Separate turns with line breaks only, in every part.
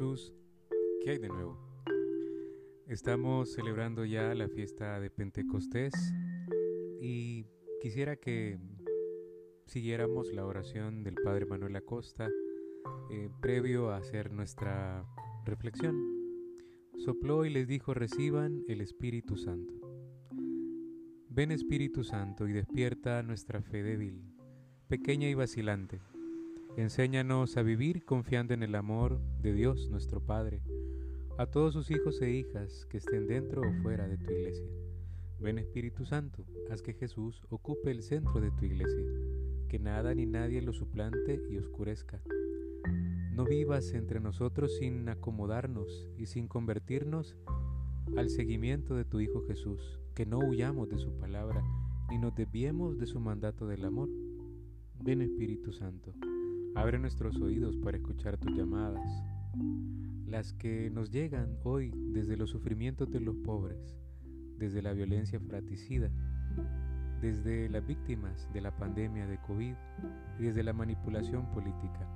Jesús, ¿qué hay de nuevo? Estamos celebrando ya la fiesta de Pentecostés y quisiera que siguiéramos la oración del Padre Manuel Acosta eh, previo a hacer nuestra reflexión. Sopló y les dijo, reciban el Espíritu Santo. Ven Espíritu Santo y despierta nuestra fe débil, pequeña y vacilante Enséñanos a vivir confiando en el amor de Dios nuestro Padre, a todos sus hijos e hijas que estén dentro o fuera de tu iglesia. Ven Espíritu Santo, haz que Jesús ocupe el centro de tu iglesia, que nada ni nadie lo suplante y oscurezca. No vivas entre nosotros sin acomodarnos y sin convertirnos al seguimiento de tu Hijo Jesús, que no huyamos de su palabra ni nos desviemos de su mandato del amor. Ven Espíritu Santo. Abre nuestros oídos para escuchar tus llamadas, las que nos llegan hoy desde los sufrimientos de los pobres, desde la violencia fratricida, desde las víctimas de la pandemia de COVID y desde la manipulación política.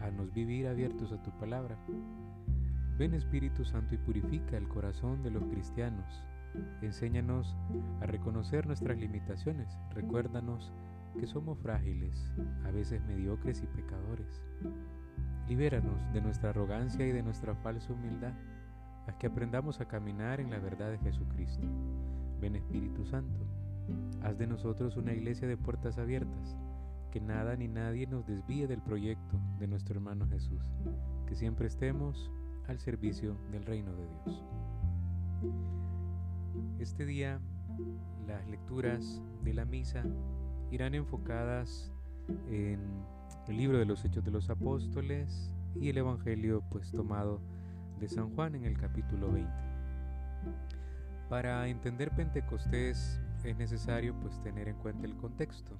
a nos vivir abiertos a tu palabra. Ven Espíritu Santo y purifica el corazón de los cristianos. Enséñanos a reconocer nuestras limitaciones. Recuérdanos que somos frágiles, a veces mediocres y pecadores. Libéranos de nuestra arrogancia y de nuestra falsa humildad, haz que aprendamos a caminar en la verdad de Jesucristo. Ven Espíritu Santo, haz de nosotros una iglesia de puertas abiertas, que nada ni nadie nos desvíe del proyecto de nuestro hermano Jesús, que siempre estemos al servicio del reino de Dios. Este día, las lecturas de la misa irán enfocadas en el libro de los Hechos de los Apóstoles y el Evangelio pues tomado de San Juan en el capítulo 20. Para entender Pentecostés es necesario pues tener en cuenta el contexto.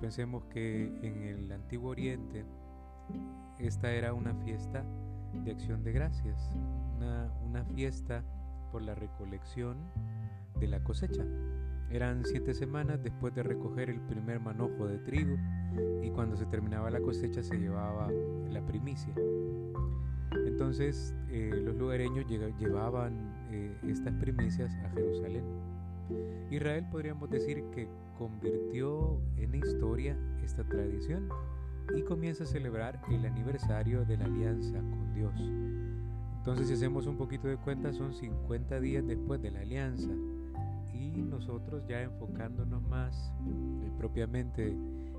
Pensemos que en el Antiguo Oriente esta era una fiesta de acción de gracias, una, una fiesta por la recolección de la cosecha. Eran siete semanas después de recoger el primer manojo de trigo y cuando se terminaba la cosecha se llevaba la primicia. Entonces eh, los lugareños llevaban eh, estas primicias a Jerusalén. Israel podríamos decir que convirtió en historia esta tradición y comienza a celebrar el aniversario de la alianza con Dios. Entonces si hacemos un poquito de cuenta son 50 días después de la alianza nosotros ya enfocándonos más eh, propiamente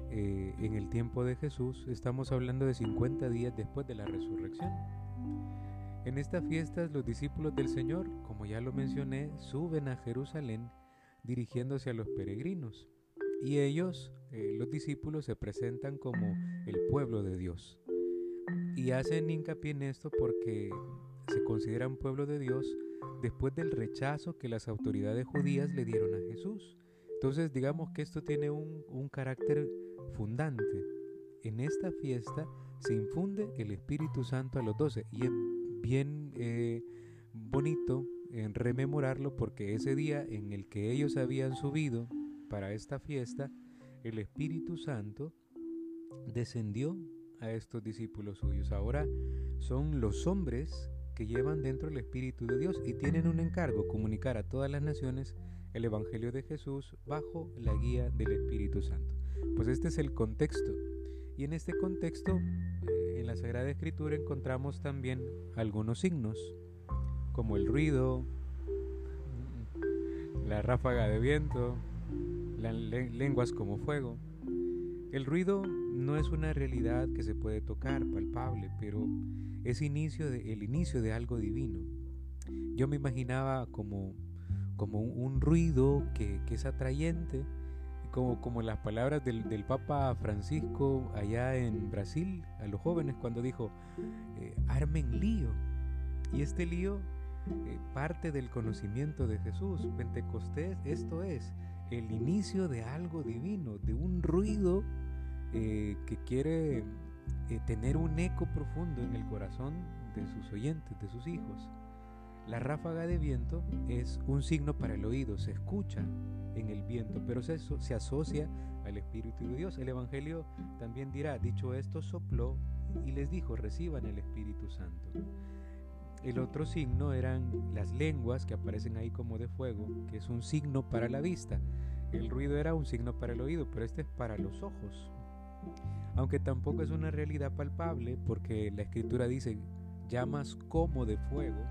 eh, en el tiempo de Jesús, estamos hablando de 50 días después de la resurrección. En estas fiestas los discípulos del Señor, como ya lo mencioné, suben a Jerusalén dirigiéndose a los peregrinos y ellos, eh, los discípulos, se presentan como el pueblo de Dios. Y hacen hincapié en esto porque se consideran pueblo de Dios después del rechazo que las autoridades judías le dieron a Jesús. Entonces digamos que esto tiene un, carácter fundante. En esta fiesta se infunde el Espíritu Santo a los doce y es bien eh, bonito en rememorarlo porque ese día en el que ellos habían subido para esta fiesta, el Espíritu Santo descendió a estos discípulos suyos. Ahora son los hombres que llevan dentro el Espíritu de Dios y tienen un encargo, comunicar a todas las naciones el Evangelio de Jesús bajo la guía del Espíritu Santo. Pues este es el contexto. Y en este contexto, eh, en la Sagrada Escritura encontramos también algunos signos, como el ruido, la ráfaga de viento, las lenguas como fuego. El ruido no es una realidad que se puede tocar, palpable, pero es inicio el inicio de algo divino. Yo me imaginaba como, como un, ruido que, es atrayente, como, como las palabras del, Papa Francisco allá en Brasil a los jóvenes cuando dijo, eh, armen lío. Y este lío eh, parte del conocimiento de Jesús. Pentecostés, esto es el inicio de algo divino, de un ruido eh, que quiere eh, tener un eco profundo en el corazón de sus oyentes, de sus hijos. La ráfaga de viento es un signo para el oído, se escucha en el viento, pero se, se asocia al Espíritu de Dios. El Evangelio también dirá, dicho esto, sopló y les dijo, reciban el Espíritu Santo. El otro signo eran las lenguas que aparecen ahí como de fuego, que es un signo para la vista. El ruido era un signo para el oído, pero este es para los ojos. Aunque tampoco es una realidad palpable, porque la escritura dice llamas como de fuego,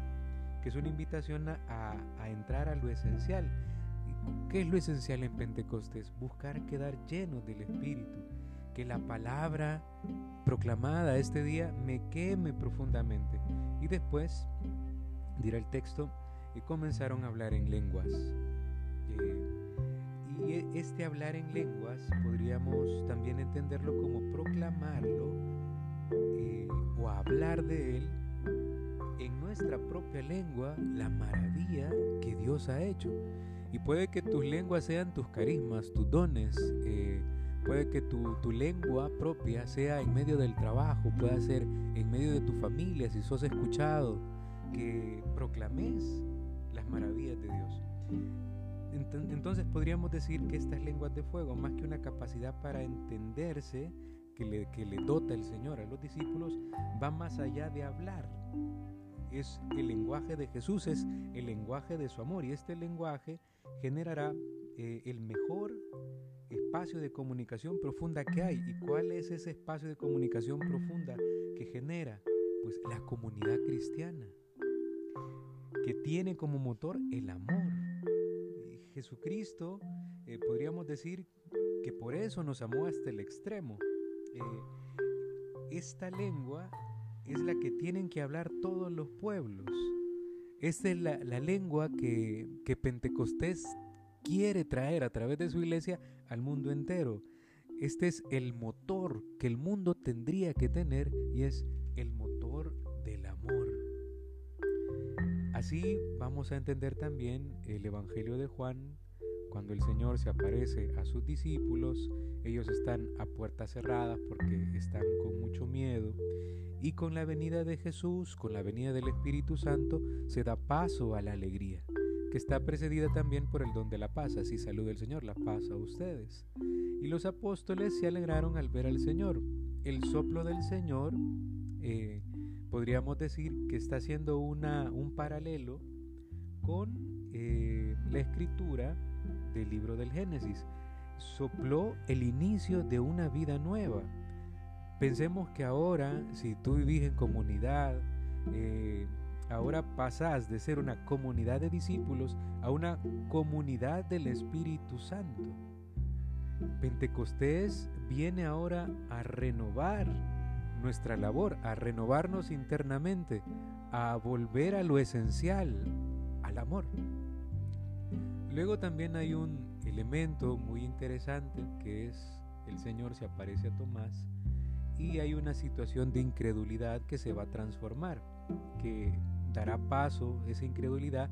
que es una invitación a, entrar a lo esencial. ¿Qué es lo esencial en Pentecostés? Buscar quedar llenos del Espíritu, que la palabra proclamada este día me queme profundamente. Y después, dirá el texto, y comenzaron a hablar en lenguas. Eh, y e, este hablar en lenguas podríamos también entenderlo como proclamarlo eh, o hablar de él en nuestra propia lengua la maravilla que Dios ha hecho. Y puede que tus lenguas sean tus carismas, tus dones. Eh, puede que tu, tu, lengua propia sea en medio del trabajo, pueda ser en medio de tu familia, si sos escuchado, que proclames las maravillas de Dios. Entonces podríamos decir que estas lenguas de fuego, más que una capacidad para entenderse que le, que le dota el Señor a los discípulos, va más allá de hablar. Es el lenguaje de Jesús, es el lenguaje de su amor y este lenguaje generará eh, el mejor espacio de comunicación profunda que hay. ¿Y cuál es ese espacio de comunicación profunda que genera? Pues la comunidad cristiana, que tiene como motor el amor. Jesucristo, eh, podríamos decir que por eso nos amó hasta el extremo. Eh, esta lengua es la que tienen que hablar todos los pueblos. Esta es la, lengua que, que Pentecostés quiere traer a través de su iglesia al mundo entero. Este es el motor que el mundo tendría que tener y es Así vamos a entender también el Evangelio de Juan cuando el Señor se aparece a sus discípulos, ellos están a puertas cerradas porque están con mucho miedo. Y con la venida de Jesús, con la venida del Espíritu Santo, se da paso a la alegría, que está precedida también por el don de la paz. Así saluda el Señor, la paz a ustedes. Y los apóstoles se alegraron al ver al Señor. El soplo del Señor, eh, podríamos decir que está haciendo un paralelo con eh, la escritura del libro del Génesis. Sopló el inicio de una vida nueva. Pensemos que ahora, si tú vivís en comunidad, eh, ahora pasás de ser una comunidad de discípulos a una comunidad del Espíritu Santo. Pentecostés viene ahora a renovar nuestra labor, a renovarnos internamente, a volver a lo esencial, al amor. Luego también hay un elemento muy interesante que es el Señor se aparece a Tomás y hay una situación de incredulidad que se va a transformar, que dará paso esa incredulidad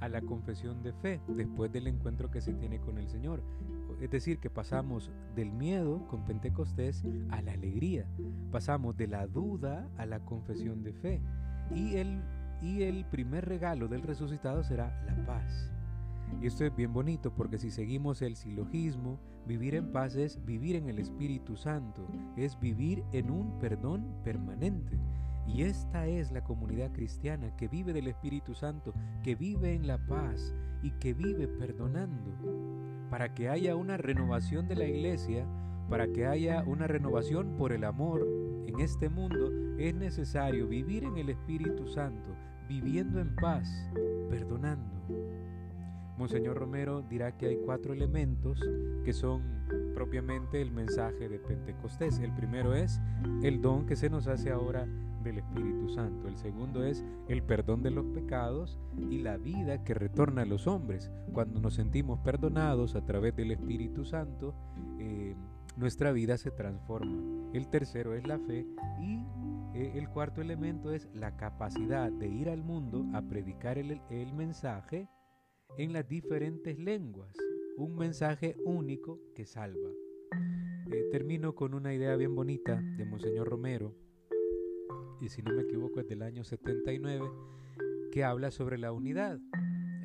a la confesión de fe después del encuentro que se tiene con el Señor. Es decir, que pasamos del miedo con Pentecostés a la alegría, pasamos de la duda a la confesión de fe y el, y el primer regalo del resucitado será la paz. Y esto es bien bonito porque si seguimos el silogismo, vivir en paz es vivir en el Espíritu Santo, es vivir en un perdón permanente. Y esta es la comunidad cristiana que vive del Espíritu Santo, que vive en la paz y que vive perdonando. Para que haya una renovación de la iglesia, para que haya una renovación por el amor en este mundo, es necesario vivir en el Espíritu Santo, viviendo en paz, perdonando. Monseñor Romero dirá que hay cuatro elementos que son propiamente el mensaje de Pentecostés. El primero es el don que se nos hace ahora del Espíritu Santo. El segundo es el perdón de los pecados y la vida que retorna a los hombres. Cuando nos sentimos perdonados a través del Espíritu Santo, eh, nuestra vida se transforma. El tercero es la fe y eh, el cuarto elemento es la capacidad de ir al mundo a predicar el, mensaje en las diferentes lenguas, un mensaje único que salva. Eh, termino con una idea bien bonita de Monseñor Romero, y si no me equivoco es del año 79, que habla sobre la unidad.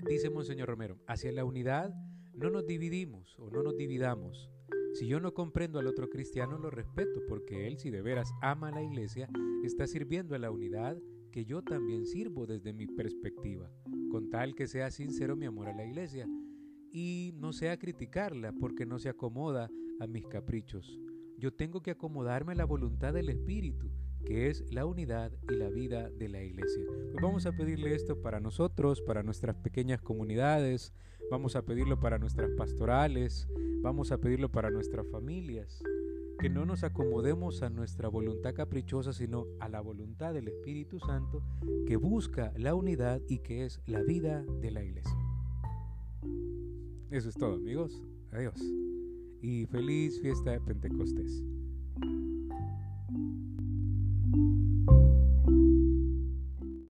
Dice Monseñor Romero, hacia la unidad no nos dividimos o no nos dividamos. Si yo no comprendo al otro cristiano, lo respeto, porque él, si de veras ama a la iglesia, está sirviendo a la unidad que yo también sirvo desde mi perspectiva, con tal que sea sincero mi amor a la iglesia y no sea criticarla porque no se acomoda a mis caprichos. Yo tengo que acomodarme a la voluntad del Espíritu, que es la unidad y la vida de la iglesia. Pues vamos a pedirle esto para nosotros, para nuestras pequeñas comunidades, vamos a pedirlo para nuestras pastorales, vamos a pedirlo para nuestras familias, que no nos acomodemos a nuestra voluntad caprichosa, sino a la voluntad del Espíritu Santo que busca la unidad y que es la vida de la iglesia. Eso es todo amigos, adiós y feliz fiesta de Pentecostés.